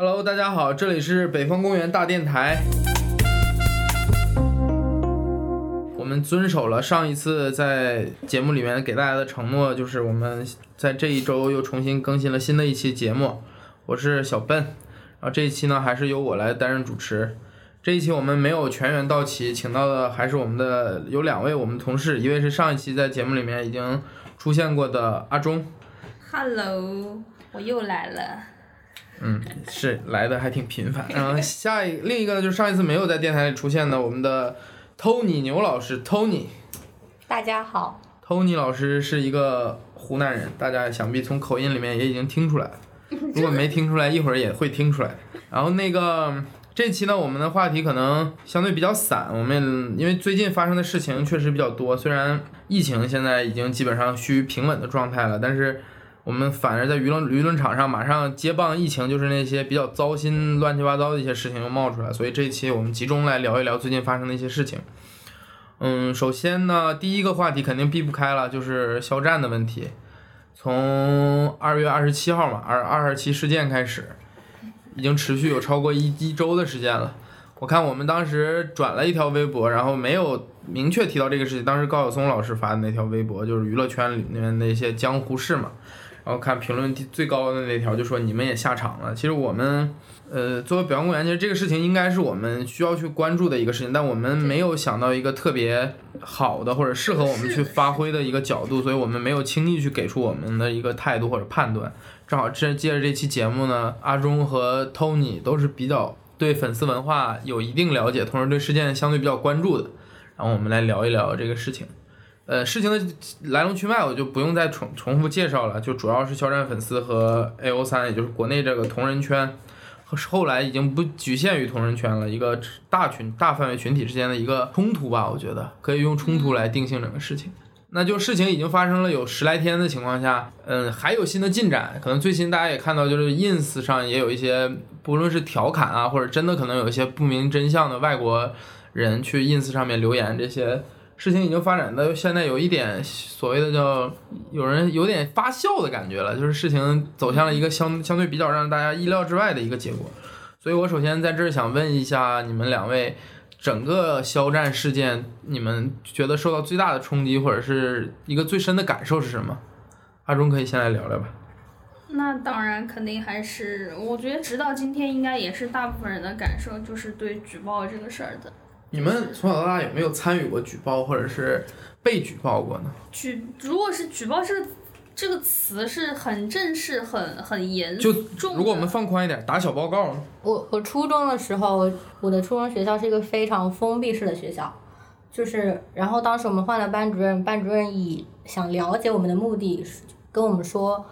Hello，大家好，这里是北方公园大电台。我们遵守了上一次在节目里面给大家的承诺，就是我们在这一周又重新更新了新的一期节目。我是小笨，然后这一期呢还是由我来担任主持。这一期我们没有全员到齐，请到的还是我们的有两位我们同事，一位是上一期在节目里面已经出现过的阿忠，Hello，我又来了。嗯，是来的还挺频繁。然 后下一另一个呢，就是上一次没有在电台里出现的我们的 Tony 牛老师，Tony。大家好，Tony 老师是一个湖南人，大家想必从口音里面也已经听出来了。如果没听出来，一会儿也会听出来。然后那个这期呢，我们的话题可能相对比较散，我们因为最近发生的事情确实比较多，虽然疫情现在已经基本上趋于平稳的状态了，但是我们反而在舆论舆论场上马上接棒疫情，就是那些比较糟心、乱七八糟的一些事情又冒出来，所以这一期我们集中来聊一聊最近发生的一些事情。嗯，首先呢，第一个话题肯定避不开了，就是肖战的问题。从二月二十七号嘛，二二二七事件开始，已经持续有超过一一周的时间了。我看我们当时转了一条微博，然后没有明确提到这个事情。当时高晓松老师发的那条微博，就是娱乐圈里面那些江湖事嘛。然后看评论最高的那条就说你们也下场了。其实我们，呃，作为表演公园，其实这个事情应该是我们需要去关注的一个事情，但我们没有想到一个特别好的或者适合我们去发挥的一个角度，所以我们没有轻易去给出我们的一个态度或者判断。正好这借着这期节目呢，阿忠和 Tony 都是比较对粉丝文化有一定了解，同时对事件相对比较关注的，然后我们来聊一聊这个事情。呃，事情的来龙去脉我就不用再重重复介绍了，就主要是肖战粉丝和 A O 三，也就是国内这个同人圈，和后来已经不局限于同人圈了，一个大群大范围群体之间的一个冲突吧，我觉得可以用冲突来定性整个事情。那就事情已经发生了有十来天的情况下，嗯，还有新的进展。可能最新大家也看到，就是 ins 上也有一些，不论是调侃啊，或者真的可能有一些不明真相的外国人去 ins 上面留言，这些事情已经发展到现在有一点所谓的叫有人有点发酵的感觉了，就是事情走向了一个相相对比较让大家意料之外的一个结果。所以我首先在这儿想问一下你们两位。整个肖战事件，你们觉得受到最大的冲击，或者是一个最深的感受是什么？阿忠可以先来聊聊吧。那当然，肯定还是，我觉得直到今天，应该也是大部分人的感受，就是对举报这个事儿的。你们从小到大有没有参与过举报，或者是被举报过呢？举如果是举报这个这个词是很正式、很很严就重的。如果我们放宽一点，打小报告呢？我我初中的时候，我的初中学校是一个非常封闭式的学校，就是然后当时我们换了班主任，班主任以想了解我们的目的，跟我们说，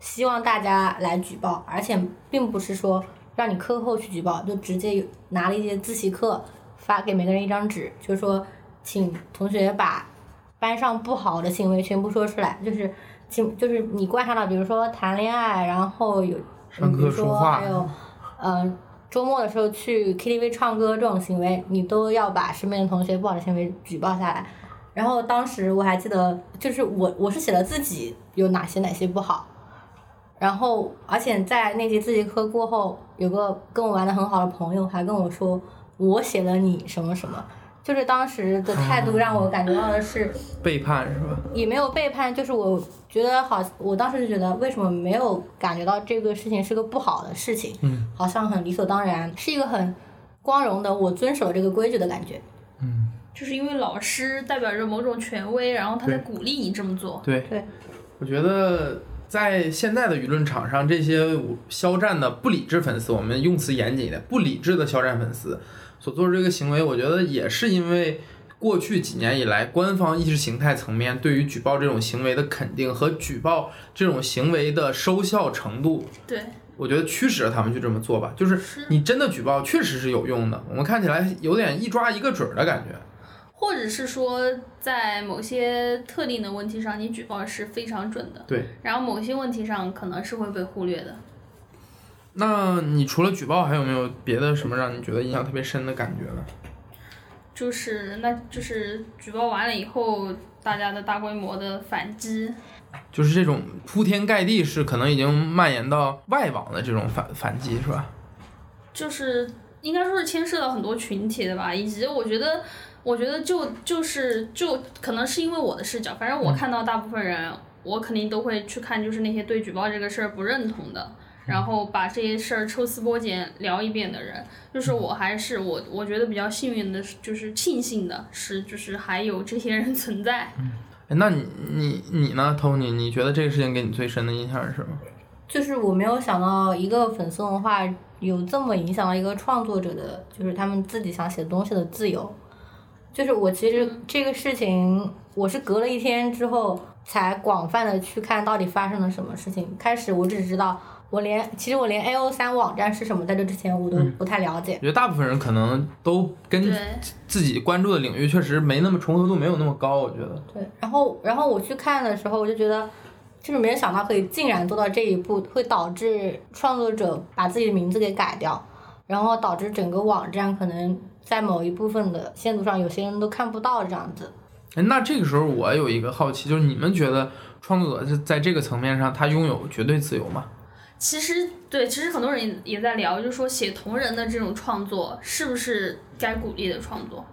希望大家来举报，而且并不是说让你课后去举报，就直接拿了一节自习课发给每个人一张纸，就说请同学把班上不好的行为全部说出来，就是请就是你观察到，比如说谈恋爱，然后有上课比如说说话还有，呃，周末的时候去 KTV 唱歌这种行为，你都要把身边的同学不好的行为举报下来。然后当时我还记得，就是我我是写了自己有哪些哪些不好，然后而且在那节自习课过后，有个跟我玩的很好的朋友还跟我说，我写了你什么什么。就是当时的态度让我感觉到的是，背叛是吧？也没有背叛，就是我觉得好，我当时就觉得为什么没有感觉到这个事情是个不好的事情，嗯，好像很理所当然，是一个很光荣的我遵守了这个规矩的感觉。嗯，就是因为老师代表着某种权威，然后他在鼓励你这么做。对对，我觉得在现在的舆论场上，这些肖战的不理智粉丝，我们用词严谨一点，不理智的肖战粉丝所做出这个行为，我觉得也是因为过去几年以来，官方意识形态层面对于举报这种行为的肯定和举报这种行为的收效程度，对，我觉得驱使了他们去这么做吧。就是是你真的举报确实是有用的，我们看起来有点一抓一个准儿的感觉。或者是说在某些特定的问题上，你举报是非常准的，对，然后某些问题上可能是会被忽略的。那你除了举报，还有没有别的什么让你觉得印象特别深的感觉呢？就是，那就是举报完了以后，大家的大规模的反击，就是这种铺天盖地是，可能已经蔓延到外网的这种反反击，是吧？就是应该说是牵涉到很多群体的吧，以及我觉得，我觉得就就是就可能是因为我的视角，反正我看到大部分人，我肯定都会去看，就是那些对举报这个事儿不认同的。然后把这些事儿抽丝剥茧聊一遍的人，就是我还是我，我觉得比较幸运的，就是庆幸的是，就是还有这些人存在。哎，那你你你呢，Tony？你觉得这个事情给你最深的印象是什么？就是我没有想到一个粉丝文化有这么影响到一个创作者的，就是他们自己想写东西的自由。就是我其实这个事情，我是隔了一天之后才广泛的去看到底发生了什么事情。开始我只知道。我连其实我连 A O 三网站是什么，在这之前我都不太了解。我觉得大部分人可能都跟自己关注的领域确实没那么重合度，没有那么高。我觉得。对，然后然后我去看的时候，我就觉得，就是没有想到可以竟然做到这一步，会导致创作者把自己的名字给改掉，然后导致整个网站可能在某一部分的限度上，有些人都看不到这样子。哎，那这个时候我有一个好奇，就是你们觉得创作者是在这个层面上，他拥有绝对自由吗？其实对，其实很多人也在聊，就是说写同人的这种创作是不是该鼓励的创作？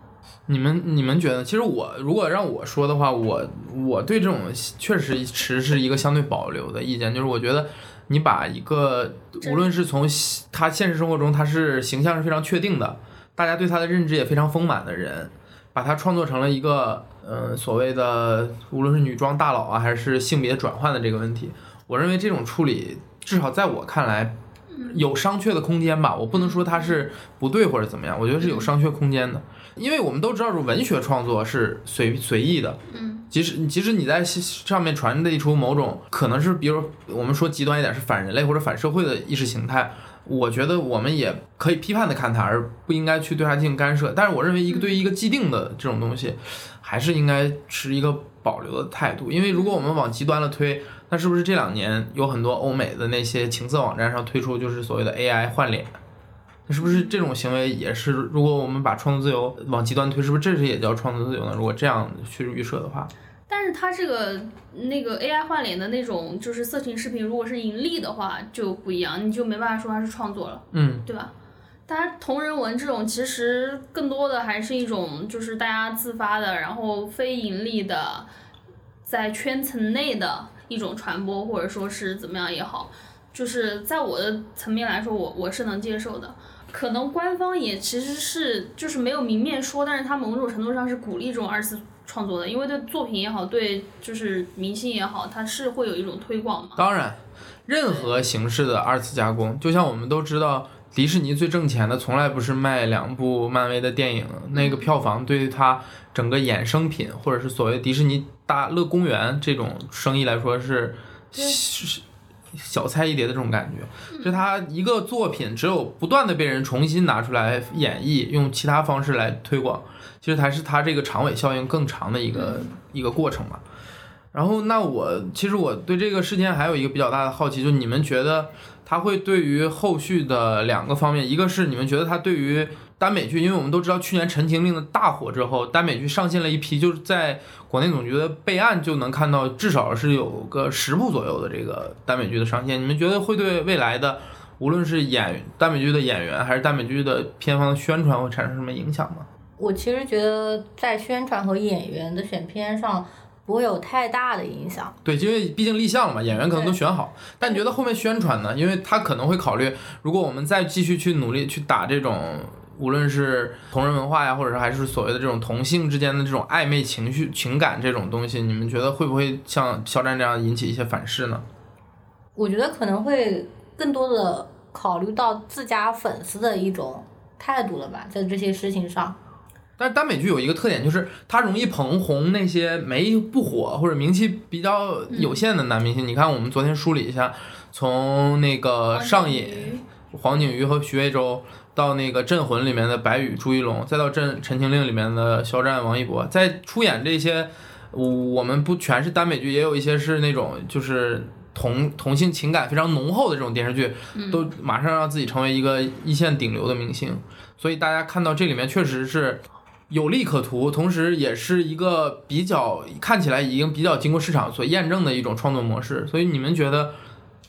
你们你们觉得？其实我如果让我说的话，我我对这种确实持是一个相对保留的意见，就是我觉得你把一个无论是从他现实生活中他是形象是非常确定的，大家对他的认知也非常丰满的人，把他创作成了一个呃所谓的无论是女装大佬啊，还是性别转换的这个问题，我认为这种处理。至少在我看来，有商榷的空间吧。我不能说它是不对或者怎么样，我觉得是有商榷空间的。因为我们都知道，是文学创作是随随意的。嗯，即使即使你在上面传递出某种可能是，比如我们说极端一点是反人类或者反社会的意识形态，我觉得我们也可以批判的看它，而不应该去对它进行干涉。但是我认为，一个对于一个既定的这种东西，还是应该持一个保留的态度。因为如果我们往极端了推，那是不是这两年有很多欧美的那些情色网站上推出就是所谓的 AI 换脸？那是不是这种行为也是？如果我们把创作自由往极端推，是不是这是也叫创作自由呢？如果这样去预设的话，但是它这个那个 AI 换脸的那种就是色情视频，如果是盈利的话就不一样，你就没办法说它是创作了，嗯，对吧？大家同人文这种其实更多的还是一种就是大家自发的，然后非盈利的，在圈层内的。一种传播，或者说是怎么样也好，就是在我的层面来说，我我是能接受的。可能官方也其实是就是没有明面说，但是他某种程度上是鼓励这种二次创作的，因为对作品也好，对就是明星也好，它是会有一种推广嘛。当然，任何形式的二次加工，就像我们都知道。迪士尼最挣钱的从来不是卖两部漫威的电影，那个票房对于它整个衍生品或者是所谓迪士尼大乐公园这种生意来说是小菜一碟的这种感觉。就它一个作品只有不断的被人重新拿出来演绎，用其他方式来推广，其实才是它这个长尾效应更长的一个一个过程嘛。然后，那我其实我对这个事件还有一个比较大的好奇，就你们觉得它会对于后续的两个方面，一个是你们觉得它对于耽美剧，因为我们都知道去年《陈情令》的大火之后，耽美剧上线了一批，就是在国内总局的备案就能看到至少是有个十部左右的这个耽美剧的上线。你们觉得会对未来的无论是演耽美剧的演员，还是耽美剧的片方的宣传会产生什么影响吗？我其实觉得在宣传和演员的选片上。不会有太大的影响。对，因为毕竟立项了嘛，演员可能都选好。但你觉得后面宣传呢？因为他可能会考虑，如果我们再继续去努力去打这种，无论是同人文化呀，或者是还是所谓的这种同性之间的这种暧昧情绪、情感这种东西，你们觉得会不会像肖战这样引起一些反噬呢？我觉得可能会更多的考虑到自家粉丝的一种态度了吧，在这些事情上。但是耽美剧有一个特点，就是它容易捧红那些没不火或者名气比较有限的男明星。你看，我们昨天梳理一下，从那个上瘾黄景瑜和徐魏洲，到那个镇魂里面的白宇朱一龙，再到镇陈情令里面的肖战王一博，在出演这些，我们不全是耽美剧，也有一些是那种就是同同性情感非常浓厚的这种电视剧，都马上让自己成为一个一线顶流的明星。所以大家看到这里面确实是。有利可图，同时也是一个比较看起来已经比较经过市场所验证的一种创作模式。所以你们觉得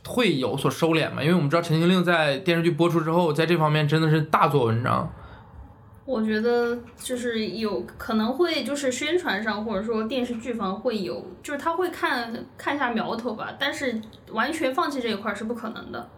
会有所收敛吗？因为我们知道《陈情令》在电视剧播出之后，在这方面真的是大做文章。我觉得就是有可能会就是宣传上或者说电视剧方会有，就是他会看看一下苗头吧，但是完全放弃这一块是不可能的。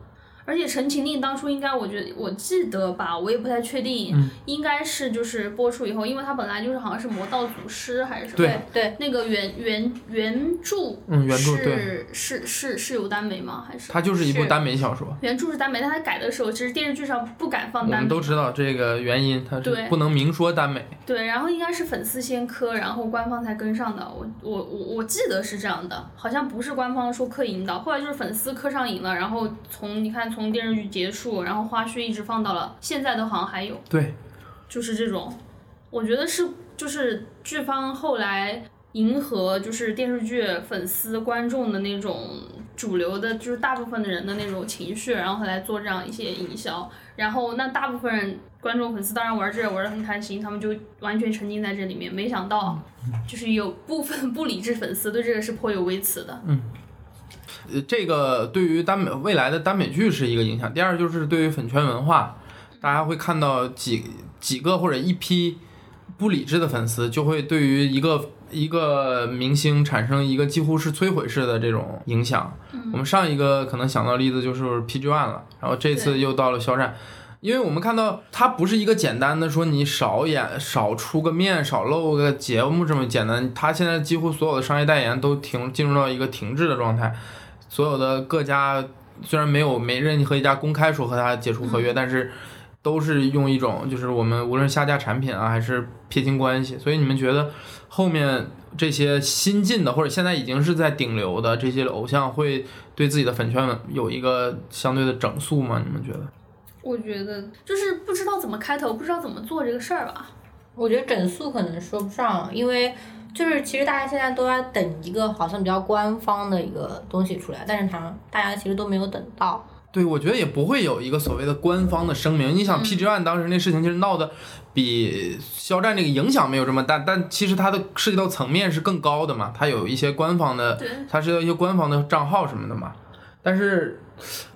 而且《陈情令》当初应该，我觉得我记得吧，我也不太确定，嗯应该是就是播出以后，因为它本来就是好像是魔道祖师还是什么，对对，那个原原原著嗯原著是是是是有耽美吗？还是它就是一部耽美小说。原著是耽美，但它改的时候，其实电视剧上不敢放我们耽美。都知道这个原因，它是对不能明说耽美。对，然后应该是粉丝先磕，然后官方才跟上的。我我我我记得是这样的，好像不是官方说磕引导，后来就是粉丝磕上瘾了，然后从你看从电视剧结束，然后花絮一直放到了现在都好像还有，对，就是这种，我觉得是就是剧方后来迎合就是电视剧粉丝观众的那种主流的，就是大部分的人的那种情绪，然后来做这样一些营销，然后那大部分人观众粉丝当然玩这个玩的很开心，他们就完全沉浸在这里面，没想到就是有部分不理智粉丝对这个是颇有微词的。呃，这个对于耽美未来的耽美剧是一个影响。第二就是对于粉圈文化，大家会看到几几个或者一批不理智的粉丝，就会对于一个一个明星产生一个几乎是摧毁式的这种影响。我们上一个可能想到例子就是 PG One 了，然后这次又到了肖战。因为我们看到它不是一个简单的说你少演少出个面少露个节目这么简单，它现在几乎所有的商业代言都停进入到一个停滞的状态，所有的各家虽然没有没任何一家公开说和他解除合约，但是都是用一种就是我们无论下架产品啊还是撇清关系，所以你们觉得后面这些新进的或者现在已经是在顶流的这些偶像会对自己的粉圈有一个相对的整肃吗？你们觉得？我觉得就是不知道怎么开头，不知道怎么做这个事儿吧。我觉得整肃可能说不上，因为就是其实大家现在都在等一个好像比较官方的一个东西出来，但是他大家其实都没有等到。对，我觉得也不会有一个所谓的官方的声明。你想嗯，PG One 当时那事情其实闹的比肖战这个影响没有这么大，但其实它的涉及到层面是更高的嘛，它有一些官方的，对，它是有一些官方的账号什么的嘛。但是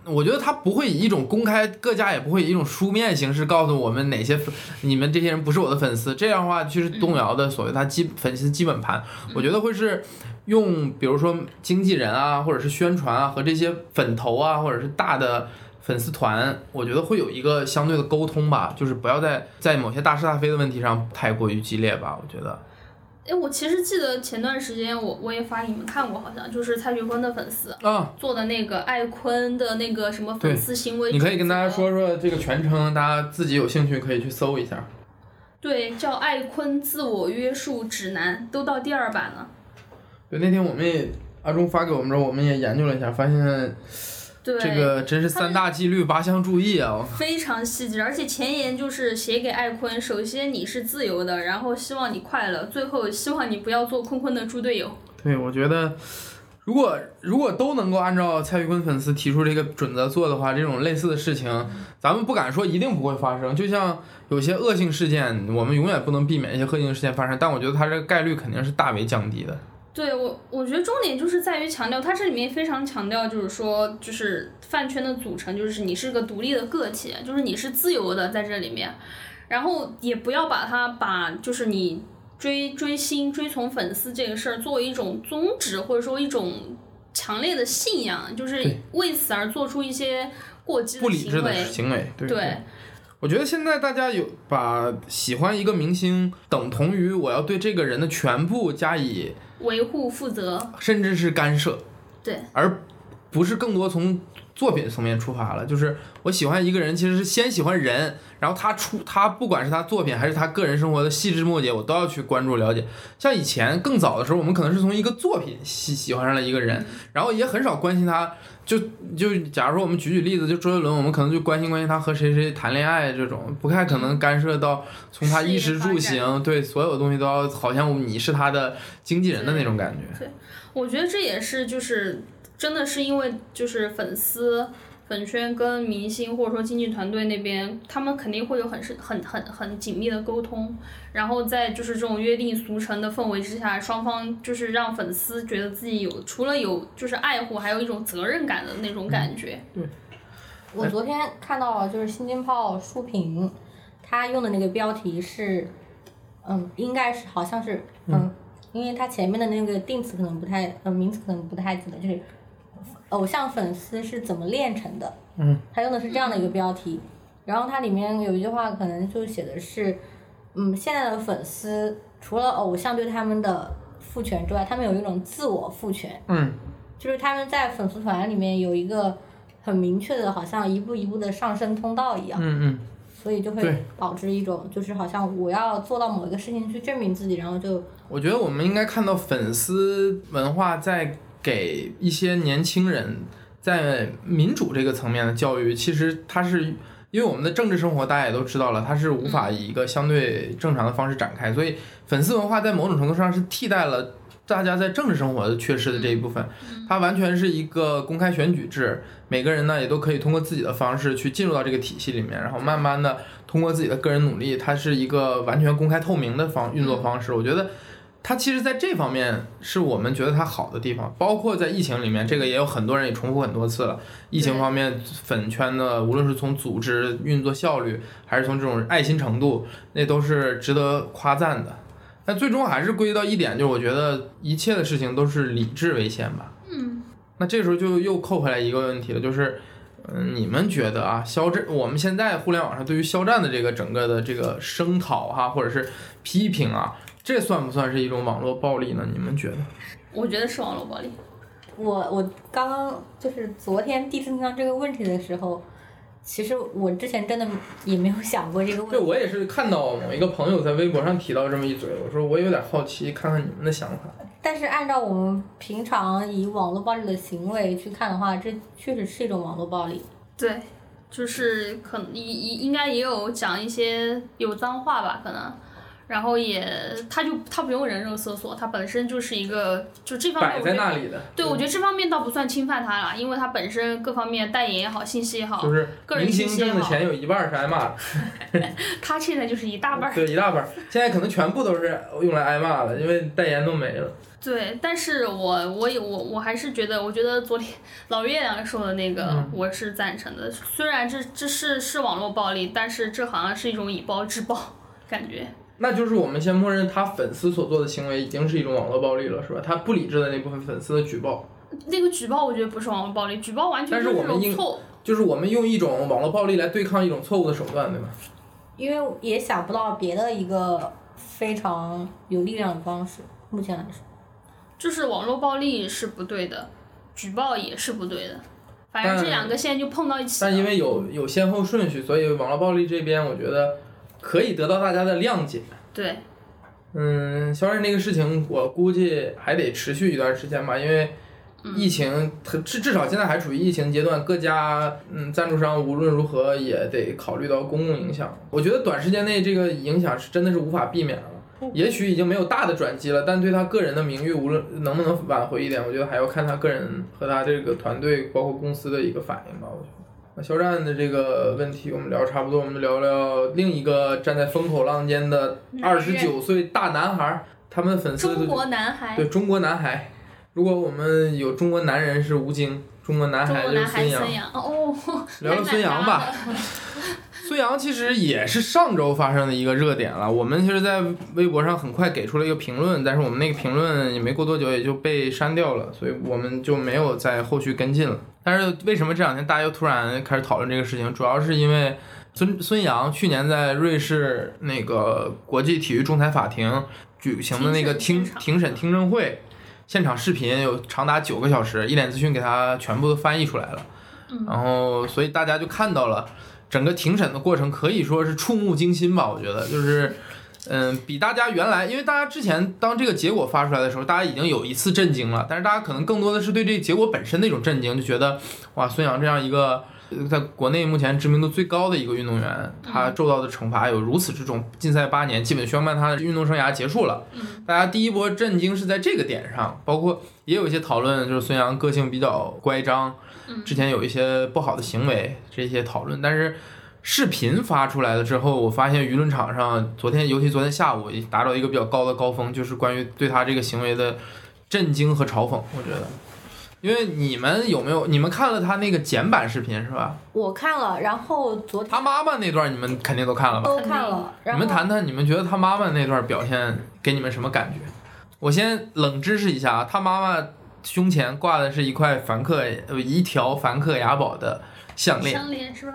我觉得他不会以一种公开，各家也不会以一种书面形式告诉我们哪些粉你们这些人不是我的粉丝，这样的话就是动摇的所谓他基粉丝基本盘，我觉得会是用比如说经纪人啊，或者是宣传啊和这些粉头啊，或者是大的。粉丝团，我觉得会有一个相对的沟通吧，就是不要在在某些大是大非的问题上太过于激烈吧。我觉得，哎，我其实记得前段时间我我也发给你们看过，好像就是蔡徐坤的粉丝啊，做的那个艾坤的那个什么粉丝行为，你可以跟大家说。说这个全称，大家自己有兴趣可以去搜一下。对，叫艾坤自我约束指南，都到第二版了。对，那天我们也阿忠发给我们之后，我们也研究了一下，发现对，这个真是三大纪律八项注意啊！非常细致，而且前言就是写给艾坤，首先你是自由的，然后希望你快乐，最后希望你不要做坤坤的猪队友。对，我觉得如果如果都能够按照蔡徐坤粉丝提出这个准则做的话，这种类似的事情，咱们不敢说一定不会发生。就像有些恶性事件，我们永远不能避免一些恶性事件发生，但我觉得它这个概率肯定是大为降低的。对我，我觉得重点就是在于强调，它这里面非常强调，就是说，就是饭圈的组成，就是你是个独立的个体，就是你是自由的在这里面，然后也不要把它把就是你追追星、追从粉丝这个事儿作为一种宗旨，或者说一种强烈的信仰，就是为此而做出一些过激不理智的行为。行为，对对，我觉得现在大家有把喜欢一个明星等同于我要对这个人的全部加以维护负责，甚至是干涉，对，而不是更多从作品层面出发了。就是我喜欢一个人，其实是先喜欢人，然后他出他不管是他作品还是他个人生活的细枝末节，我都要去关注了解。像以前更早的时候，我们可能是从一个作品喜喜欢上了一个人，然后也很少关心他。就就假如说我们举举例子，就周杰伦，我们可能就关心关心他和谁谁谈恋爱这种，不太可能干涉到从他衣食住行，对所有东西都要好像你是他的经纪人的那种感觉。对我觉得这也是就是真的是因为就是粉丝本圈跟明星或者说经纪团队那边，他们肯定会有很是很很很紧密的沟通，然后在就是这种约定俗成的氛围之下，双方就是让粉丝觉得自己有除了有就是爱护，还有一种责任感的那种感觉。我昨天看到了，就是新京报书评，他用的那个标题是，嗯，应该是好像是，嗯，因为他前面的那个定词可能不太，嗯，名词可能不太记得，就是偶像粉丝是怎么炼成的，嗯，他用的是这样的一个标题，然后它里面有一句话可能就写的是，嗯，现在的粉丝除了偶像对他们的赋权之外，他们有一种自我赋权，嗯，就是他们在粉丝团里面有一个很明确的，好像一步一步的上升通道一样，嗯嗯，所以就会导致一种，就是好像我要做到某一个事情去证明自己，然后就我觉得我们应该看到粉丝文化在给一些年轻人在民主这个层面的教育，其实它是因为我们的政治生活大家也都知道了，它是无法以一个相对正常的方式展开，所以粉丝文化在某种程度上是替代了。大家在政治生活的缺失的这一部分，它完全是一个公开选举制，每个人呢也都可以通过自己的方式去进入到这个体系里面，然后慢慢的通过自己的个人努力，它是一个完全公开透明的方运作方式。我觉得它其实在这方面是我们觉得它好的地方，包括在疫情里面，这个也有很多人也重复很多次了。疫情方面，粉圈的无论是从组织运作效率，还是从这种爱心程度，那都是值得夸赞的。但最终还是归结到一点，就是我觉得一切的事情都是理智为先吧。嗯，那这时候就又扣回来一个问题了，就是，嗯，你们觉得啊，肖战，我们现在互联网上对于肖战的这个整个的这个声讨哈，或者是批评啊，这算不算是一种网络暴力呢？你们觉得？我觉得是网络暴力。我我刚刚就是昨天第一次听到这个问题的时候，其实我之前真的也没有想过这个问对，题。我也是看到某一个朋友在微博上提到这么一嘴，我说我有点好奇，看看你们的想法。但是按照我们平常以网络暴力的行为去看的话，这确实是一种网络暴力。对，就是可能应应应该也有讲一些有脏话吧，可能，然后也他就他不用人肉搜索，他本身就是一个就这方面摆在那里的，对，我觉得这方面倒不算侵犯他了，因为他本身各方面代言也好，信息也好，就是个人明星挣的钱有一半儿是挨骂的，他现在就是一大半儿。对，一大半儿，现在可能全部都是用来挨骂的，因为代言都没了。对，但是我我也我我还是觉得，我觉得昨天老月亮说的那个嗯我是赞成的，虽然这这是是网络暴力，但是这好像是一种以暴制暴感觉。那就是我们先默认他粉丝所做的行为已经是一种网络暴力了，是吧？他不理智的那部分粉丝的举报，那个举报我觉得不是网络暴力，举报完全但是就我们应这种错误。就是我们用一种网络暴力来对抗一种错误的手段，对吧？因为也想不到别的一个非常有力量的方式，目前来说。就是网络暴力是不对的，举报也是不对的，反正这两个现在就碰到一起了。但因为有有先后顺序，所以网络暴力这边我觉得可以得到大家的谅解。对嗯，肖战这个事情，我估计还得持续一段时间吧，因为疫情，它至至少现在还处于疫情阶段，各家嗯赞助商无论如何也得考虑到公共影响。我觉得短时间内这个影响是真的是无法避免了。也许已经没有大的转机了，但对他个人的名誉，无论能不能挽回一点，我觉得还要看他个人和他这个团队，包括公司的一个反应吧。我觉得。那肖战的这个问题我们聊差不多，我们聊聊另一个站在风口浪尖的二十九岁大男孩，他们的粉丝中国男孩，对中国男孩。如果我们有中国男人是吴京，中国男孩就是。孙杨哦，聊聊 孙杨吧。孙杨其实也是上周发生的一个热点了。我们其实，在微博上很快给出了一个评论，但是我们那个评论也没过多久也就被删掉了，所以我们就没有在后续跟进了。但是为什么这两天大家又突然开始讨论这个事情？主要是因为孙孙杨去年在瑞士那个国际体育仲裁法庭举行的那个听庭审听证会，现场视频有长达九个小时，一点资讯给他全部都翻译出来了。然后，所以大家就看到了整个庭审的过程，可以说是触目惊心吧。我觉得就是，嗯，比大家原来，因为大家之前当这个结果发出来的时候，大家已经有一次震惊了，但是大家可能更多的是对这个结果本身的一种震惊，就觉得哇，孙杨这样一个呃在国内目前知名度最高的一个运动员，他受到的惩罚有如此之重，禁赛八年，基本宣判他的运动生涯结束了。大家第一波震惊是在这个点上，包括也有一些讨论，就是孙杨个性比较乖张，之前有一些不好的行为这些讨论，但是。视频发出来了之后，我发现舆论场上昨天，尤其昨天下午，达到一个比较高的高峰，就是关于对他这个行为的震惊和嘲讽。我觉得，因为你们有没有你们看了他那个简版视频是吧？我看了，然后昨天他妈妈那段你们肯定都看了吧？都看了。你们谈谈，你们觉得他妈妈那段表现给你们什么感觉？我先冷知识一下啊，他妈妈胸前挂的是一块梵克呃一条梵克雅宝的项链，项链是吧？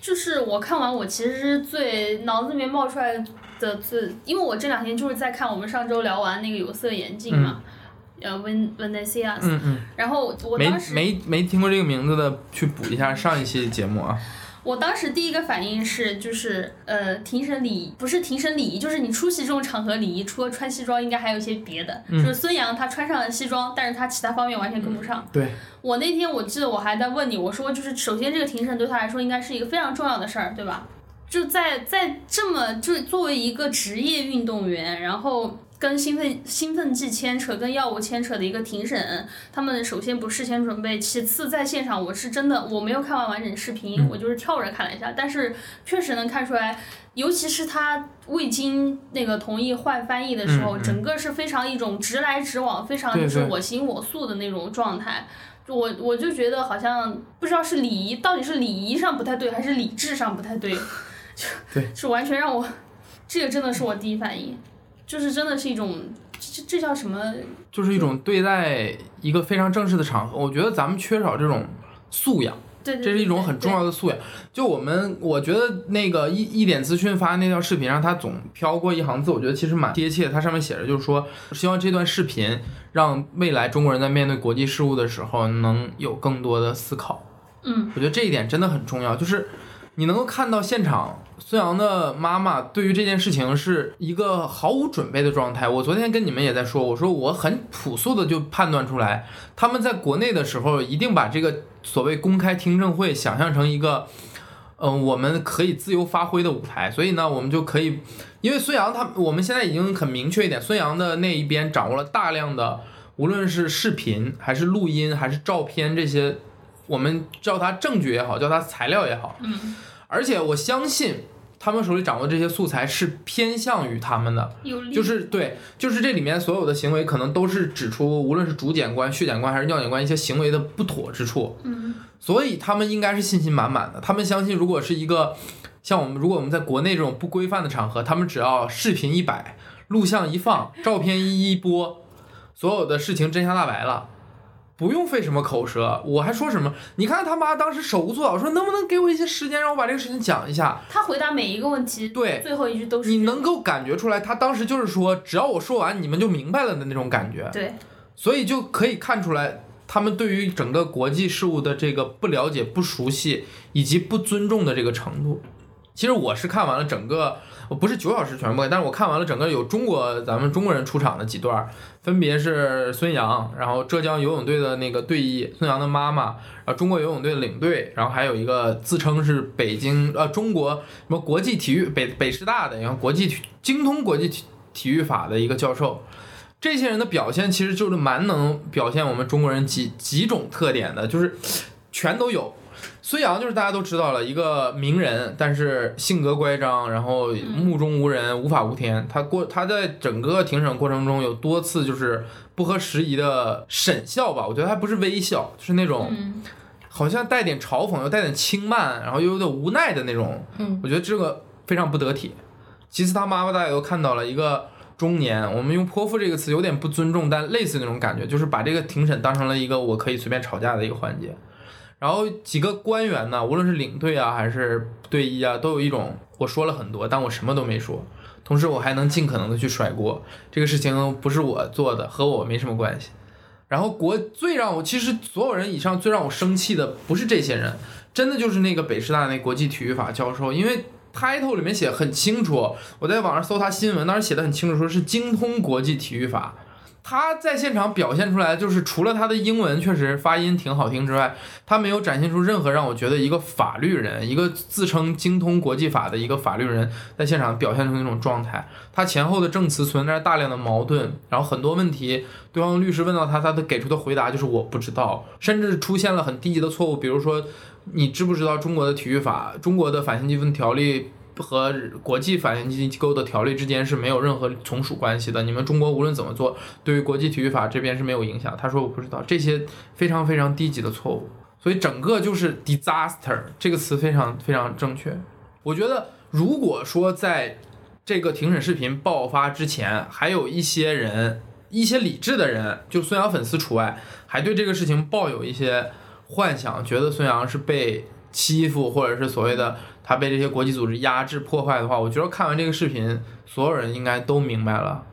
就是我看完，我其实最脑子里面冒出来的最，因为我这两天就是在看我们上周聊完那个有色眼镜嘛，呃，Ven Venecia，嗯嗯，然后我没当时没没听过这个名字的，去补一下上一期节目啊。我当时第一个反应是，就是呃，庭审礼仪不是庭审礼仪，就是你出席这种场合礼仪，除了穿西装，应该还有一些别的。就是孙杨他穿上了西装，但是他其他方面完全跟不上。对，我那天我记得我还在问你，我说就是首先这个庭审对他来说应该是一个非常重要的事儿，对吧？就在在这么就作为一个职业运动员，然后。跟兴奋兴奋剂牵扯，跟药物牵扯的一个庭审，他们首先不事先准备，其次在现场我是真的我没有看完完整视频，我就是跳着看了一下，但是确实能看出来，尤其是他未经那个同意换翻译的时候，整个是非常一种直来直往，非常就是我行我素的那种状态，我我就觉得好像不知道是礼仪到底是礼仪上不太对，还是理智上不太对，就是完全让我，这个真的是我第一反应。就是真的是一种，这这叫什么？就是一种对待一个非常正式的场合，我觉得咱们缺少这种素养，对，这是一种很重要的素养。就我们，我觉得那个一一点资讯发那条视频上，它总飘过一行字，我觉得其实蛮贴切。它上面写着就是说，希望这段视频让未来中国人在面对国际事务的时候能有更多的思考。嗯，我觉得这一点真的很重要，就是你能够看到现场。孙杨的妈妈对于这件事情是一个毫无准备的状态。我昨天跟你们也在说，我说我很朴素的就判断出来，他们在国内的时候一定把这个所谓公开听证会想象成一个，嗯，我们可以自由发挥的舞台。所以呢，我们就可以，因为孙杨他，我们现在已经很明确一点，孙杨的那一边掌握了大量的，无论是视频还是录音还是照片这些，我们叫它证据也好，叫它材料也好，嗯。而且我相信，他们手里掌握这些素材是偏向于他们的，就是对，就是这里面所有的行为可能都是指出，无论是主检官、血检官还是尿检官一些行为的不妥之处。嗯，所以他们应该是信心满满的，他们相信，如果是一个像我们，如果我们在国内这种不规范的场合，他们只要视频一摆，录像一放，照片一一播，所有的事情真相大白了。不用费什么口舌，我还说什么？你看他妈当时手无措，说能不能给我一些时间，让我把这个事情讲一下。他回答每一个问题，对，最后一句都是。你能够感觉出来，他当时就是说，只要我说完，你们就明白了的那种感觉。对，所以就可以看出来，他们对于整个国际事务的这个不了解、不熟悉以及不尊重的这个程度。其实我是看完了整个。我不是九小时全部，但是我看完了整个有中国咱们中国人出场的几段，分别是孙杨，然后浙江游泳队的那个队医，孙杨的妈妈，然后中国游泳队的领队，然后还有一个自称是北京呃中国什么国际体育北北师大的，然后国际体精通国际体体育法的一个教授，这些人的表现其实就是蛮能表现我们中国人几几种特点的，就是全都有。孙杨就是大家都知道了一个名人，但是性格乖张，然后目中无人，无法无天。他过他在整个庭审过程中有多次就是不合时宜的审笑吧，我觉得还不是微笑，就是那种好像带点嘲讽又带点轻慢，然后又有点无奈的那种。我觉得这个非常不得体。其次，他妈妈大家都看到了一个中年，我们用泼妇这个词有点不尊重，但类似那种感觉，就是把这个庭审当成了一个我可以随便吵架的一个环节。然后几个官员呢，无论是领队啊还是队医啊，都有一种我说了很多，但我什么都没说。同时我还能尽可能的去甩锅，这个事情不是我做的，和我没什么关系。然后国最让我其实所有人以上最让我生气的不是这些人，真的就是那个北师大那国际体育法教授，因为 title 里面写很清楚，我在网上搜他新闻，当时写的很清楚，说是精通国际体育法。他在现场表现出来，就是除了他的英文确实发音挺好听之外，他没有展现出任何让我觉得一个法律人，一个自称精通国际法的一个法律人在现场表现出那种状态。他前后的证词存在着大量的矛盾，然后很多问题，对方律师问到他，他的给出的回答就是我不知道，甚至出现了很低级的错误，比如说你知不知道中国的体育法、中国的反性积分条例？和国际反应机构的条例之间是没有任何从属关系的。你们中国无论怎么做，对于国际体育法这边是没有影响。他说我不知道这些非常非常低级的错误，所以整个就是 disaster 这个词非常非常正确。我觉得如果说在这个庭审视频爆发之前，还有一些人，一些理智的人，就孙杨粉丝除外，还对这个事情抱有一些幻想，觉得孙杨是被欺负，或者是所谓的。他被这些国际组织压制破坏的话，我觉得看完这个视频，所有人应该都明白了，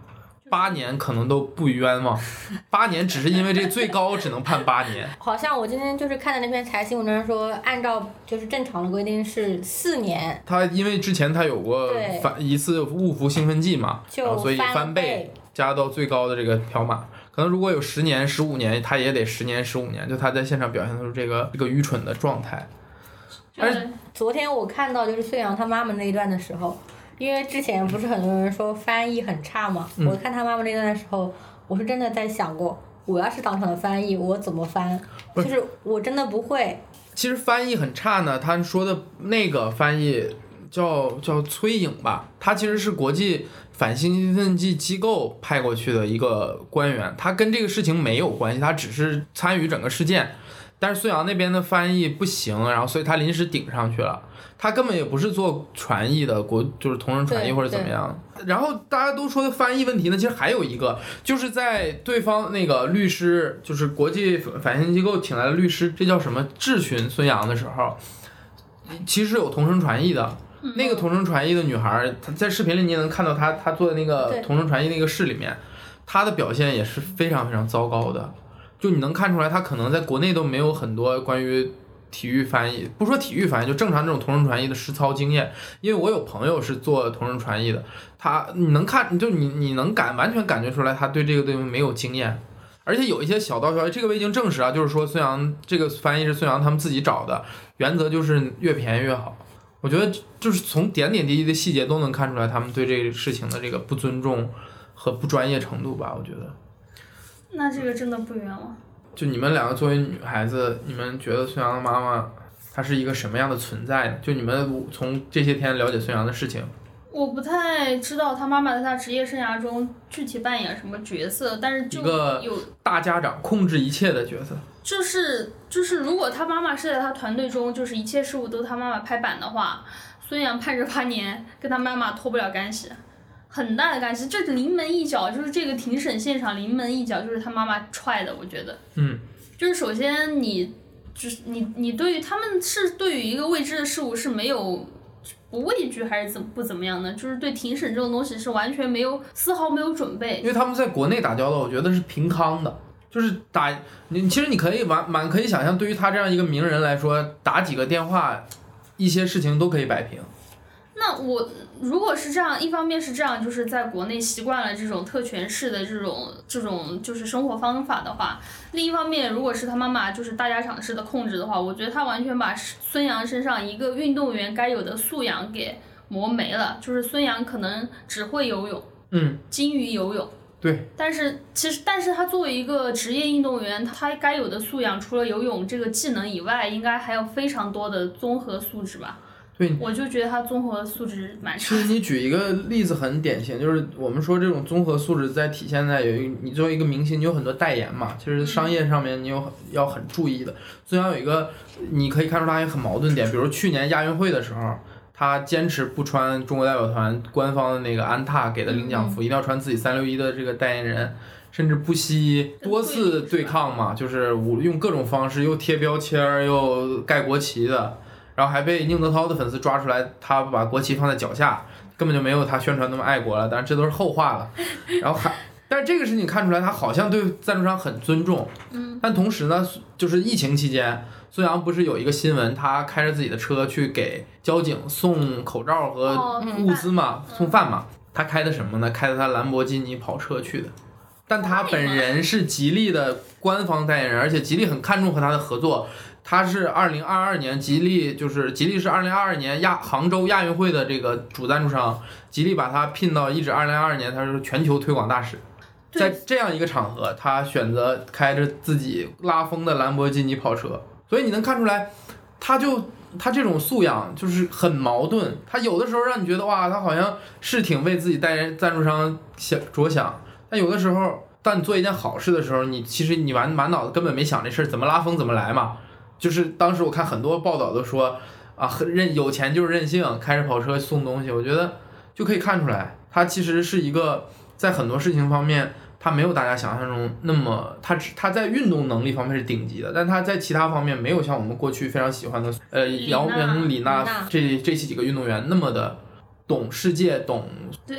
八年可能都不冤枉，八年只是因为这最高只能判八年。好像我今天就是看的那篇财新文章说，按照就是正常的规定是四年。他因为之前他有过翻一次误服兴奋剂嘛，然后所以翻倍加到最高的这个条码，可能如果有十年、十五年，他也得十年、十五年。就他在现场表现出这个这个愚蠢的状态。是昨天我看到就是孙杨他妈妈那一段的时候，因为之前不是很多人说翻译很差嘛，我看他妈妈那段的时候，我是真的在想过，我要是当场的翻译，我怎么翻？就是我真的不会。其实翻译很差呢，他说的那个翻译叫叫崔颖吧，他其实是国际反兴兴奋剂机构派过去的一个官员，他跟这个事情没有关系，他只是参与整个事件。但是孙杨那边的翻译不行，然后所以他临时顶上去了。他根本也不是做传译的，国就是同声传译或者怎么样。然后大家都说的翻译问题呢，其实还有一个，就是在对方那个律师，就是国际反向机构请来的律师，这叫什么质询孙杨的时候，其实有同声传译的。那个同声传译的女孩，她在视频里你也能看到她，她坐在那个同声传译那个室里面，她的表现也是非常非常糟糕的。就你能看出来，他可能在国内都没有很多关于体育翻译，不说体育翻译，就正常这种同声传译的实操经验。因为我有朋友是做同声传译的，他你能看，就你你能感完全感觉出来，他对这个东西没有经验。而且有一些小道消息，这个未经证实啊，就是说孙杨这个翻译是孙杨他们自己找的，原则就是越便宜越好。我觉得就是从点点滴滴的细节都能看出来，他们对这个事情的这个不尊重和不专业程度吧，我觉得。那这个真的不冤枉。就你们两个作为女孩子，你们觉得孙杨的妈妈她是一个什么样的存在呢？就你们从这些天了解孙杨的事情，我不太知道他妈妈在他职业生涯中具体扮演什么角色，但是就有大家长控制一切的角色。就是就是，如果他妈妈是在他团队中，就是一切事务都他妈妈拍板的话，孙杨盼着八年跟他妈妈脱不了干系。很大的干系，这临门一脚就是这个庭审现场临门一脚就是他妈妈踹的，我觉得。嗯。就是首先你，就是你你对于他们是对于一个未知的事物是没有不畏惧还是怎不怎么样呢？就是对庭审这种东西是完全没有丝毫没有准备。因为他们在国内打交道，我觉得是平康的，就是打你其实你可以完蛮可以想象，对于他这样一个名人来说，打几个电话，一些事情都可以摆平。那我如果是这样，一方面是这样，就是在国内习惯了这种特权式的这种这种就是生活方法的话，另一方面，如果是他妈妈就是大家长式的控制的话，我觉得他完全把孙杨身上一个运动员该有的素养给磨没了。就是孙杨可能只会游泳，嗯，精于游泳，对。但是其实，但是他作为一个职业运动员，他该有的素养除了游泳这个技能以外，应该还有非常多的综合素质吧。对，我就觉得他综合素质蛮差。其实你举一个例子很典型，就是我们说这种综合素质在体现在有一你作为一个明星，你有很多代言嘛，其实商业上面你有要很注意的。孙杨有一个，你可以看出他也很矛盾点，比如去年亚运会的时候，他坚持不穿中国代表团官方的那个安踏给的领奖服，一定要穿自己三六一的这个代言人，甚至不惜多次对抗嘛，就是我用各种方式又贴标签儿又盖国旗的。然后还被宁泽涛的粉丝抓出来，他把国旗放在脚下，根本就没有他宣传那么爱国了。但是这都是后话了。然后还，但是这个事情看出来，他好像对赞助商很尊重。嗯。但同时呢，就是疫情期间，孙杨不是有一个新闻，他开着自己的车去给交警送口罩和物资嘛，送饭嘛。他开的什么呢？开的他兰博基尼跑车去的。但他本人是吉利的官方代言人，而且吉利很看重和他的合作。他是二零二二年吉利，就是吉利是二零二二年亚杭州亚运会的这个主赞助商，吉利把他聘到一直二零二二年，他是全球推广大使。在这样一个场合，他选择开着自己拉风的兰博基尼跑车，所以你能看出来，他就他这种素养就是很矛盾。他有的时候让你觉得哇，他好像是挺为自己代言赞助商想着想，但有的时候，当你做一件好事的时候，你其实你满满脑子根本没想这事儿怎么拉风怎么来嘛。就是当时我看很多报道都说啊，很任有钱就是任性，开着跑车送东西，我觉得就可以看出来，他其实是一个在很多事情方面，他没有大家想象中那么，他只他在运动能力方面是顶级的，但他在其他方面没有像我们过去非常喜欢的呃姚明、李李娜。这这几个运动员那么的懂世界、懂对，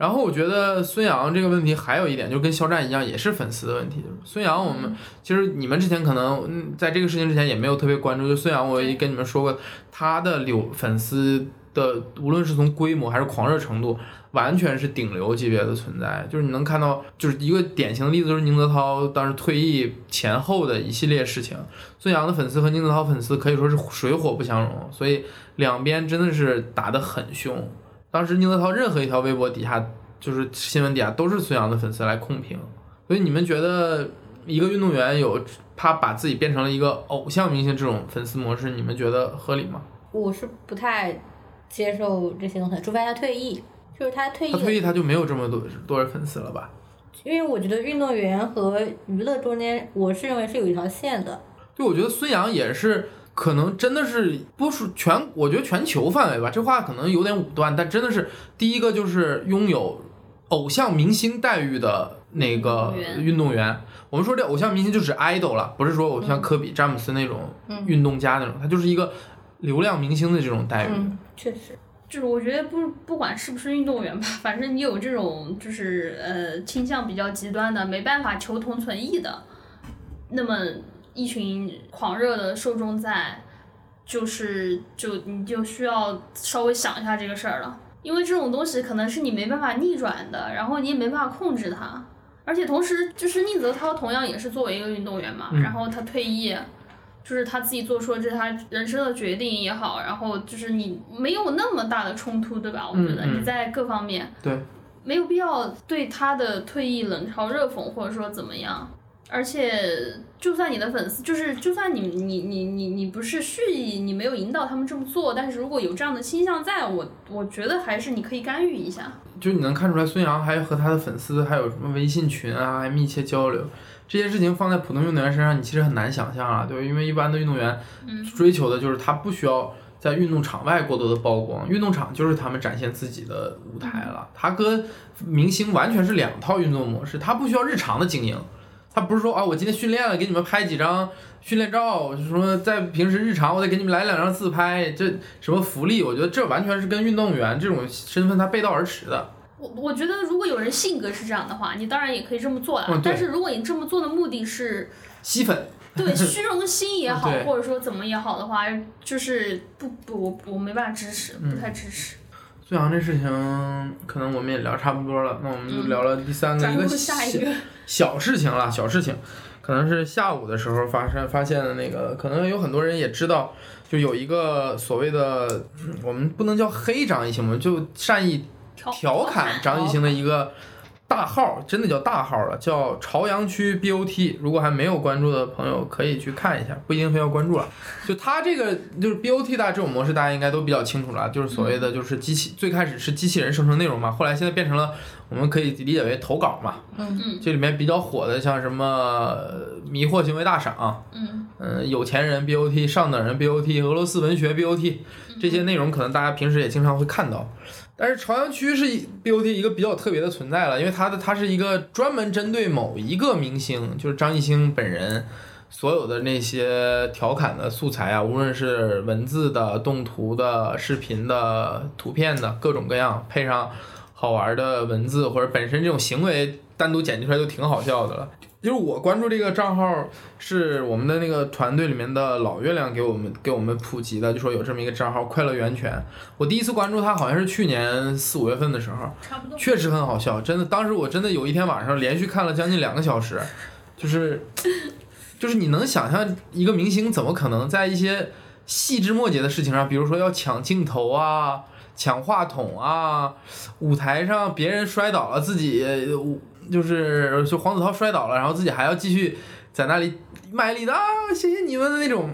然后我觉得孙杨这个问题还有一点，就跟肖战一样，也是粉丝的问题。孙杨，我们其实你们之前可能嗯在这个事情之前也没有特别关注。就孙杨，我也跟你们说过，他的流粉丝的无论是从规模还是狂热程度，完全是顶流级别的存在。就是你能看到，就是一个典型的例子，就是宁泽涛当时退役前后的一系列事情。孙杨的粉丝和宁泽涛粉丝可以说是水火不相容，所以两边真的是打得很凶。当时宁泽涛任何一条微博底下，就是新闻底下都是孙杨的粉丝来控评，所以你们觉得一个运动员有他把自己变成了一个偶像明星这种粉丝模式，你们觉得合理吗？我是不太接受这些东西，除非他退役，就是他退役，他退役他就没有这么多多少粉丝了吧？因为我觉得运动员和娱乐中间，我是认为是有一条线的。对，我觉得孙杨也是，可能真的是不是全，我觉得全球范围吧，这话可能有点武断，但真的是第一个就是拥有偶像明星待遇的那个运动员。我们说这偶像明星就是 idol 了，不是说偶像科比、詹姆斯那种嗯运动家那种，他就是一个流量明星的这种待遇。嗯，确实，就是我觉得不不管是不是运动员吧，反正你有这种就是呃倾向比较极端的，没办法求同存异的，那么一群狂热的受众在，就是就你就需要稍微想一下这个事儿了，因为这种东西可能是你没办法逆转的，然后你也没办法控制它，而且同时就是宁泽涛同样也是作为一个运动员嘛，嗯然后他退役。就是他自己做出了这是他人生的决定也好，然后就是你没有那么大的冲突，对吧？我觉得你在各方面对，没有必要对他的退役冷嘲热讽，或者说怎么样。而且，就算你的粉丝，就是就算你你你你你不是蓄意，你没有引导他们这么做，但是如果有这样的倾向在，我我觉得还是你可以干预一下。就你能看出来，孙杨还和他的粉丝还有什么微信群啊，还密切交流。这些事情放在普通运动员身上，你其实很难想象啊，对吧？因为一般的运动员嗯追求的就是他不需要在运动场外过多的曝光，运动场就是他们展现自己的舞台了。他跟明星完全是两套运动模式，他不需要日常的经营，他不是说啊，我今天训练了，给你们拍几张训练照，就说在平时日常我得给你们来两张自拍，这什么福利？我觉得这完全是跟运动员这种身份他背道而驰的。我我觉得如果有人性格是这样的话，你当然也可以这么做了。嗯但是如果你这么做的目的是吸粉，对虚荣心也好，或者说怎么也好的话，就是不不我我没办法支持，嗯不太支持。孙杨这事情，可能我们也聊差不多了，那我们就聊了第三个下一个，小事情了，小事情，可能是下午的时候发生发现的那个，可能有很多人也知道，就有一个所谓的，嗯我们不能叫黑张艺兴，我们就善意调调侃张艺兴的一个大号，真的叫大号了，叫朝阳区 BOT。如果还没有关注的朋友，可以去看一下，不一定非要关注了。就它这个就是 BOT 大这种模式，大家应该都比较清楚了，就是所谓的就是机器，最开始是机器人生成内容嘛，后来现在变成了我们可以理解为投稿嘛。嗯嗯这里面比较火的像什么呃迷惑行为大赏，嗯嗯，有钱人 BOT、上等人 BOT、俄罗斯文学 BOT 这些内容，可能大家平时也经常会看到。但是朝阳区是一 BOT 一个比较特别的存在了，因为它的它是一个专门针对某一个明星，就是张艺兴本人所有的那些调侃的素材啊，无论是文字的、动图的、视频的、图片的各种各样，配上好玩的文字或者本身这种行为单独剪辑出来就挺好笑的了。就是我关注这个账号是我们的那个团队里面的老月亮给我们给我们普及的，就说有这么一个账号“快乐源泉”。我第一次关注他好像是去年四五月份的时候，差不多。确实很好笑，真的。当时我真的有一天晚上连续看了将近两个小时，就是 就是你能想象一个明星怎么可能在一些细枝末节的事情上，比如说要抢镜头啊、抢话筒啊，舞台上别人摔倒了，自己就是就黄子韬摔倒了，然后自己还要继续在那里卖力的啊，谢谢你们的那种。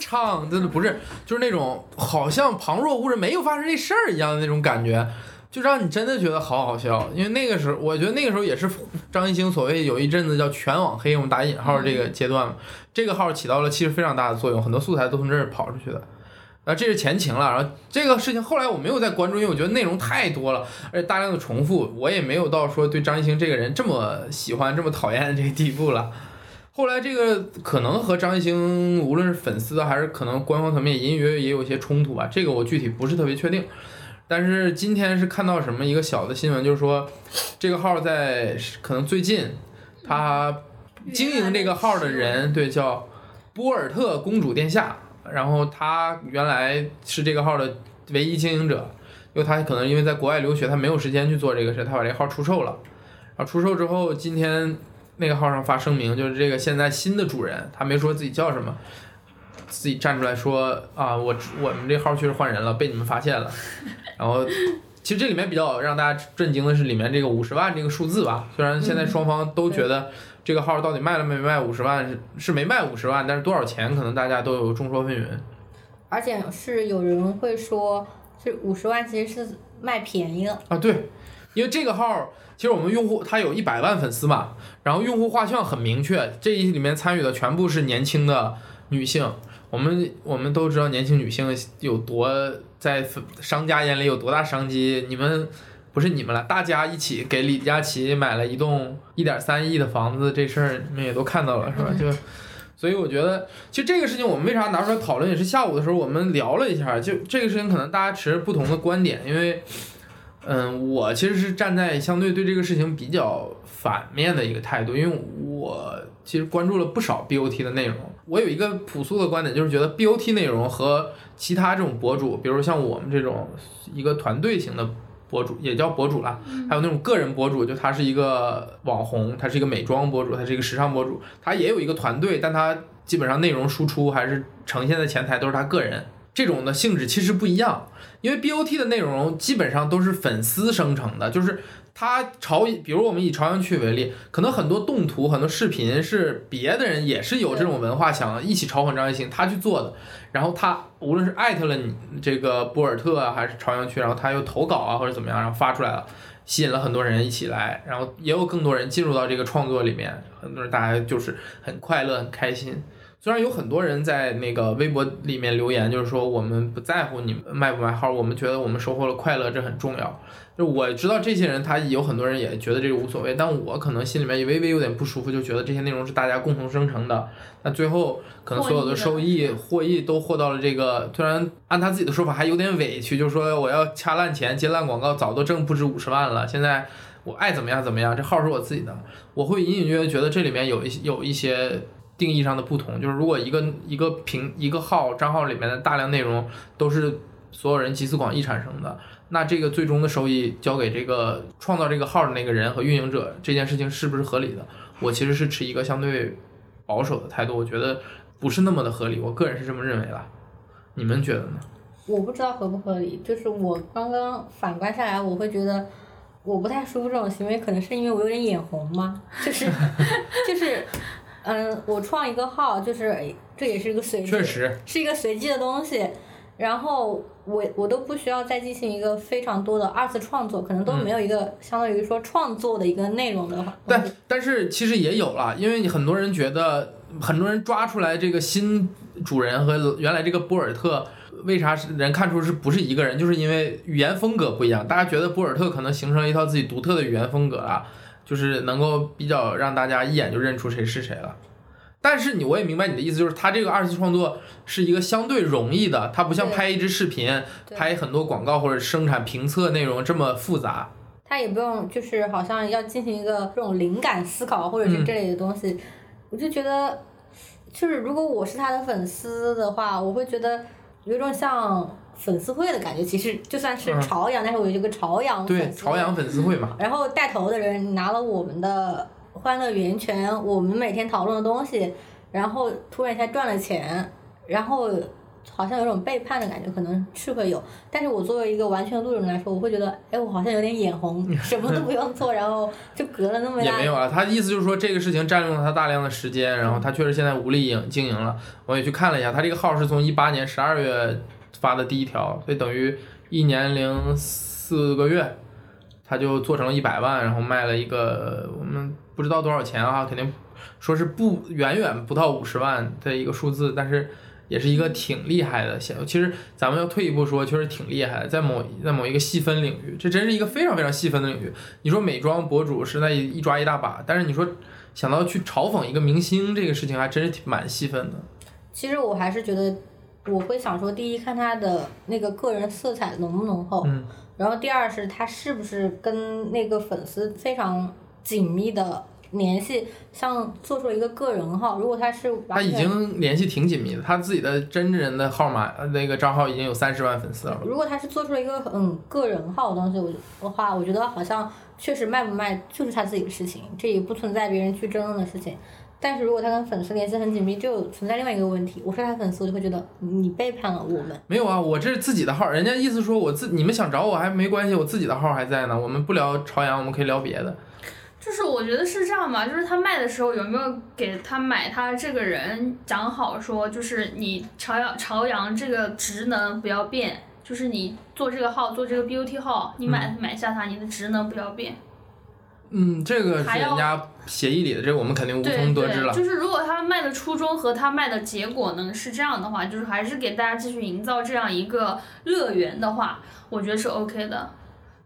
唱真的不是，就是那种好像旁若无人、没有发生这事儿一样的那种感觉，就让你真的觉得好好笑。因为那个时候，我觉得那个时候也是张艺兴所谓有一阵子叫全网黑，我们打引号这个阶段嘛，这个号起到了其实非常大的作用，很多素材都从这儿跑出去的。啊，这是前情了。然后这个事情后来我没有再关注，因为我觉得内容太多了，而且大量的重复，我也没有到说对张艺兴这个人这么喜欢、这么讨厌的这个地步了。后来这个可能和张艺兴无论是粉丝还是可能官方层面隐隐约约也有一些冲突吧，这个我具体不是特别确定。但是今天是看到什么一个小的新闻，就是说这个号在可能最近他经营这个号的人对叫波尔特公主殿下，然后他原来是这个号的唯一经营者，因为他可能因为在国外留学，他没有时间去做这个事，他把这个号出售了。然后出售之后，今天。那个号上发声明，就是这个现在新的主人，他没说自己叫什么，自己站出来说啊，我我们这号确实换人了，被你们发现了。然后，其实这里面比较让大家震惊的是里面这个五十万这个数字吧。虽然现在双方都觉得这个号到底卖了没卖五十万是是没卖五十万，但是多少钱可能大家都有众说纷纭。而且是有人会说，这五十万其实是卖便宜了啊。对，因为这个号。其实我们用户他有一百万粉丝嘛，然后用户画像很明确，这一里面参与的全部是年轻的女性。我们我们都知道年轻女性有多在商家眼里有多大商机。你们不是你们了，大家一起给李佳琦买了一栋一点三亿的房子，这事儿你们也都看到了是吧？就所以我觉得，其实这个事情我们为啥拿出来讨论，也是下午的时候我们聊了一下，就这个事情可能大家持不同的观点，因为。嗯，我其实是站在相对对这个事情比较反面的一个态度，因为我其实关注了不少 BOT 的内容。我有一个朴素的观点，就是觉得 BOT 内容和其他这种博主，比如像我们这种一个团队型的博主，也叫博主啦，还有那种个人博主，就他是一个网红，他是一个美妆博主，他是一个时尚博主，他也有一个团队，但他基本上内容输出还是呈现在前台都是他个人。这种的性质其实不一样，因为 BOT 的内容基本上都是粉丝生成的，就是他朝，比如我们以朝阳区为例，可能很多动图、很多视频是别的人也是有这种文化想一起嘲讽张艺兴，他去做的，然后他无论是艾特了你这个博尔特啊，还是朝阳区，然后他又投稿啊或者怎么样，然后发出来了，吸引了很多人一起来，然后也有更多人进入到这个创作里面，很多人大家就是很快乐、很开心。虽然有很多人在那个微博里面留言，就是说我们不在乎你们卖不卖号，我们觉得我们收获了快乐，这很重要。就我知道这些人，他有很多人也觉得这个无所谓，但我可能心里面也微微有点不舒服，就觉得这些内容是大家共同生成的，那最后可能所有的收益获益都获到了这个，虽然按他自己的说法还有点委屈，就是说我要掐烂钱接烂广告，早都挣不止五十万了，现在我爱怎么样怎么样，这号是我自己的，我会隐隐约约觉得这里面有一有一些。定义上的不同，就是如果一个一个屏一个号账号里面的大量内容都是所有人集思广益产生的，那这个最终的收益交给这个创造这个号的那个人和运营者，这件事情是不是合理的？我其实是持一个相对保守的态度，我觉得不是那么的合理，我个人是这么认为的。你们觉得呢？我不知道合不合理，就是我刚刚反观下来，我会觉得我不太舒服这种行为，可能是因为我有点眼红吗？就是 就是。嗯，我创一个号，就是这也是一个随机，确实是一个随机的东西。然后我我都不需要再进行一个非常多的二次创作，可能都没有一个相当于说创作的一个内容的话。但但是其实也有了，因为很多人觉得，很多人抓出来这个新主人和原来这个博尔特，为啥是人看出是不是一个人？就是因为语言风格不一样，大家觉得博尔特可能形成了一套自己独特的语言风格啊。就是能够比较让大家一眼就认出谁是谁了，但是你我也明白你的意思，就是他这个二次创作是一个相对容易的，它不像拍一支视频、拍很多广告或者生产评测内容这么复杂。他也不用就是好像要进行一个这种灵感思考或者是这类的东西，我就觉得，就是如果我是他的粉丝的话，我会觉得有一种像粉丝会的感觉。其实就算是嗯朝阳，但是我有这个朝阳对，朝阳粉丝会嘛，然后带头的人拿了我们的欢乐源泉，我们每天讨论的东西，然后突然一下赚了钱，然后好像有种背叛的感觉，可能是会有。但是我作为一个完全路人来说，我会觉得，哎，我好像有点眼红，什么都不用做，然后就隔了那么大也没有啊。他意思就是说这个事情占用了他大量的时间，然后他确实现在无力营经营了。我也去看了一下，他这个号是从一八年十二月发的第一条，所以等于一年零四个月，他就做成了一百万，然后卖了一个我们不知道多少钱啊，肯定说是不远远不到五十万的一个数字，但是。也是一个挺厉害的，现其实咱们要退一步说，确实挺厉害的，在某在某一个细分领域，这真是一个非常非常细分的领域。你说美妆博主是那一一抓一大把，但是你说想到去嘲讽一个明星这个事情，还真是挺蛮细分的。其实我还是觉得，我会想说，第一看他的那个个人色彩浓不浓厚，嗯然后第二是他是不是跟那个粉丝非常紧密的联系，像做出了一个个人号，如果他是他已经联系挺紧密的，他自己的真人的号码呃那个账号已经有三十万粉丝了。如果他是做出了一个嗯个人号的东西，我的话，我觉得好像确实卖不卖就是他自己的事情，这也不存在别人去争论的事情。但是如果他跟粉丝联系很紧密，就存在另外一个问题。我是他粉丝，我就会觉得你背叛了我们。没有啊，我这是自己的号，人家意思说我自你们想找我还没关系，我自己的号还在呢。我们不聊朝阳，我们可以聊别的。就是我觉得是这样吧，就是他卖的时候有没有给他买他这个人讲好说，就是你朝阳朝阳这个职能不要变，就是你做这个号做这个 beauty 号，你买、买下它，你的职能不要变。嗯，这个是人家协议里的，这个我们肯定无从得知了。就是如果他卖的初衷和他卖的结果能是这样的话，就是还是给大家继续营造这样一个乐园的话，我觉得是 OK 的，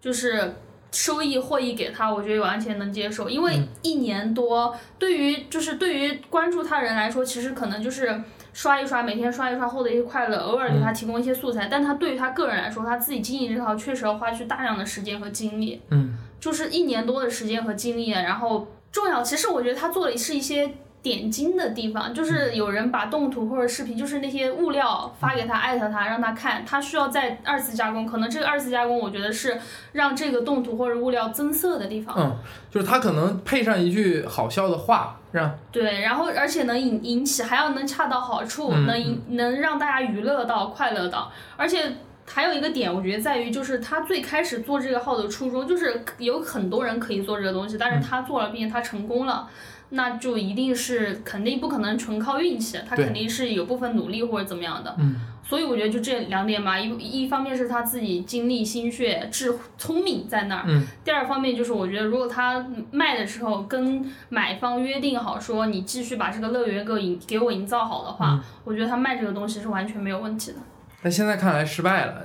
就是。收益获益给他，我觉得完全能接受，因为嗯。一年多，对于就是对于关注他人来说，其实可能就是刷一刷，每天刷一刷获得一些快乐，偶尔给他提供一些素材，但他对于他个人来说，他自己经营这套确实要花去大量的时间和精力，嗯，就是一年多的时间和精力，然后重要，其实我觉得他做的是一些点睛的地方，就是有人把动图或者视频，就是那些物料发给他，艾特他，让他看，他需要再二次加工，可能这个二次加工，我觉得是让这个动图或者物料增色的地方。嗯，就是他可能配上一句好笑的话，让对，然后而且能引引起，还要能恰到好处，嗯能引能让大家娱乐到、快乐到，而且。还有一个点，我觉得在于，就是他最开始做这个号的初衷，就是有很多人可以做这个东西，但是他做了，并且他成功了，那就一定是肯定不可能纯靠运气，他肯定是有部分努力或者怎么样的。嗯，所以我觉得就这两点吧，一一方面是他自己精力、心血、智聪明在那儿，嗯，第二方面就是我觉得如果他卖的时候跟买方约定好说你继续把这个乐园给我营给我营造好的话，我觉得他卖这个东西是完全没有问题的。但现在看来失败了。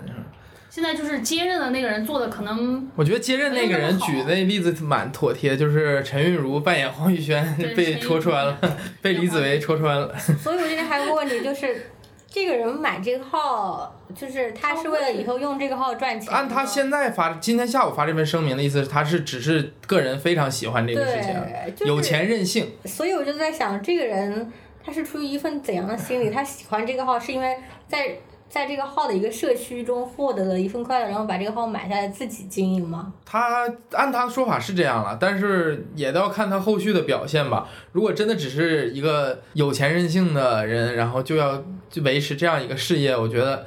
现在就是接任的那个人做的可能我觉得接任那个人举的那例子蛮妥帖，就是陈韵如扮演黄宇轩 被戳穿了，被李子维戳穿了。所以我这边还有个问题就是。这个人买这个号，就是他是为了以后用这个号赚钱。按他现在发今天下午发这份声明的意思，他是只是个人非常喜欢这个事情，就是、有钱任性。所以我就在想，这个人他是出于一份怎样的心理？他喜欢这个号，是因为在在这个号的一个社区中获得了一份快乐，然后把这个号买下来自己经营吗？他按他的说法是这样了，但是也都要看他后续的表现吧。如果真的只是一个有钱任性的人，然后就要就维持这样一个事业，我觉得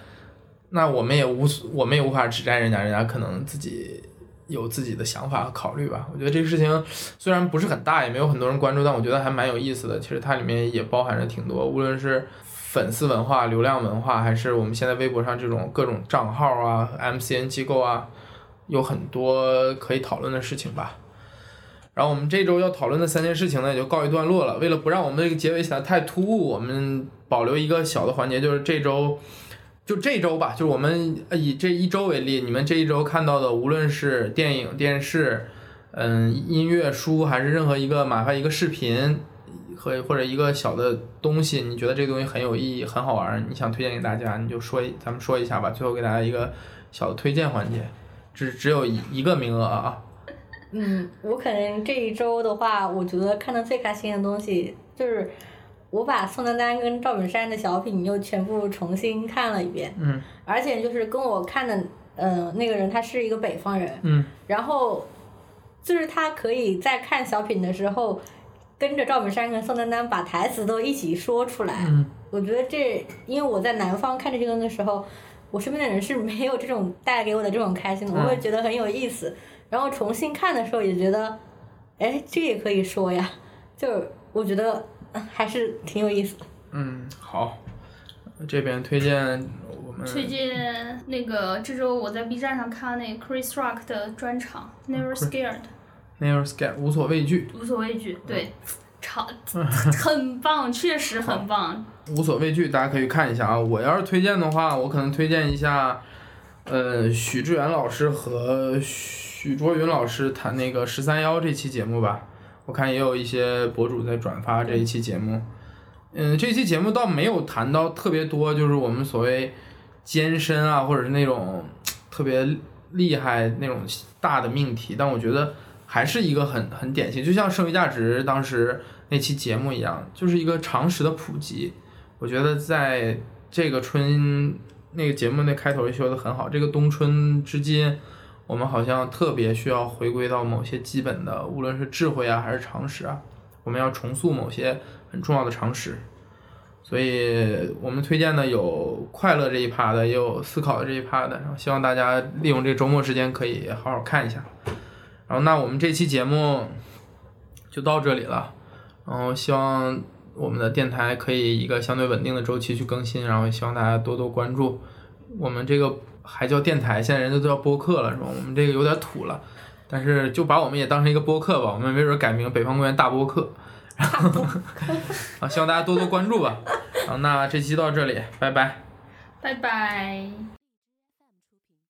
那我们也无我们也无法指摘人家，人家可能自己有自己的想法和考虑吧。我觉得这个事情虽然不是很大，也没有很多人关注，但我觉得还蛮有意思的。其实它里面也包含着挺多，无论是粉丝文化、流量文化，还是我们现在微博上这种各种账号啊、MCN 机构啊，有很多可以讨论的事情吧。然后我们这周要讨论的三件事情呢，也就告一段落了。为了不让我们这个结尾显得太突兀，我们保留一个小的环节，就是这周，就这周吧，就是我们以这一周为例，你们这一周看到的，无论是电影、电视，嗯，音乐、书，还是任何一个哪怕一个视频和或者一个小的东西，你觉得这个东西很有意义、很好玩，你想推荐给大家，你就说，咱们说一下吧。最后给大家一个小的推荐环节，只只有一一个名额啊。嗯，我可能这一周的话，我觉得看的最开心的东西就是我把宋丹丹跟赵本山的小品又全部重新看了一遍，嗯而且就是跟我看的，呃，那个人他是一个北方人，嗯然后就是他可以在看小品的时候，跟着赵本山跟宋丹丹把台词都一起说出来。嗯我觉得这，因为我在南方看这些东西的时候，我身边的人是没有这种带给我的这种开心的，嗯我会觉得很有意思。然后重新看的时候也觉得，哎，这也可以说呀，就是我觉得呃还是挺有意思的。嗯，好，这边推荐我们推荐那个这周我在 B 站上看那个 Chris Rock 的专场《Never Scared》，Never Scared 无所畏惧，无所畏惧，对，超很棒，确实很棒。无所畏惧，大家可以看一下啊。我要是推荐的话，我可能推荐一下，呃，许志远老师和许卓云老师谈那个十三幺这期节目吧。我看也有一些博主在转发这一期节目。嗯，这期节目倒没有谈到特别多，就是我们所谓艰深啊，或者是那种特别厉害那种大的命题，但我觉得还是一个很很典型，就像剩余价值当时那期节目一样，就是一个常识的普及。我觉得在这个春那个节目那开头也说的很好，这个冬春之间，我们好像特别需要回归到某些基本的，无论是智慧啊还是常识啊，我们要重塑某些很重要的常识。所以我们推荐的有快乐这一趴的，也有思考的这一趴的，然后希望大家利用这周末时间可以好好看一下。然后那我们这期节目就到这里了，然后希望我们的电台可以一个相对稳定的周期去更新，然后希望大家多多关注。我们这个还叫电台，现在人家都叫播客了，是吧？我们这个有点土了，但是就把我们也当成一个播客吧，我们没准改名北方公园大播客。啊，希望大家多多关注吧。好，那这期到这里，拜拜。拜拜。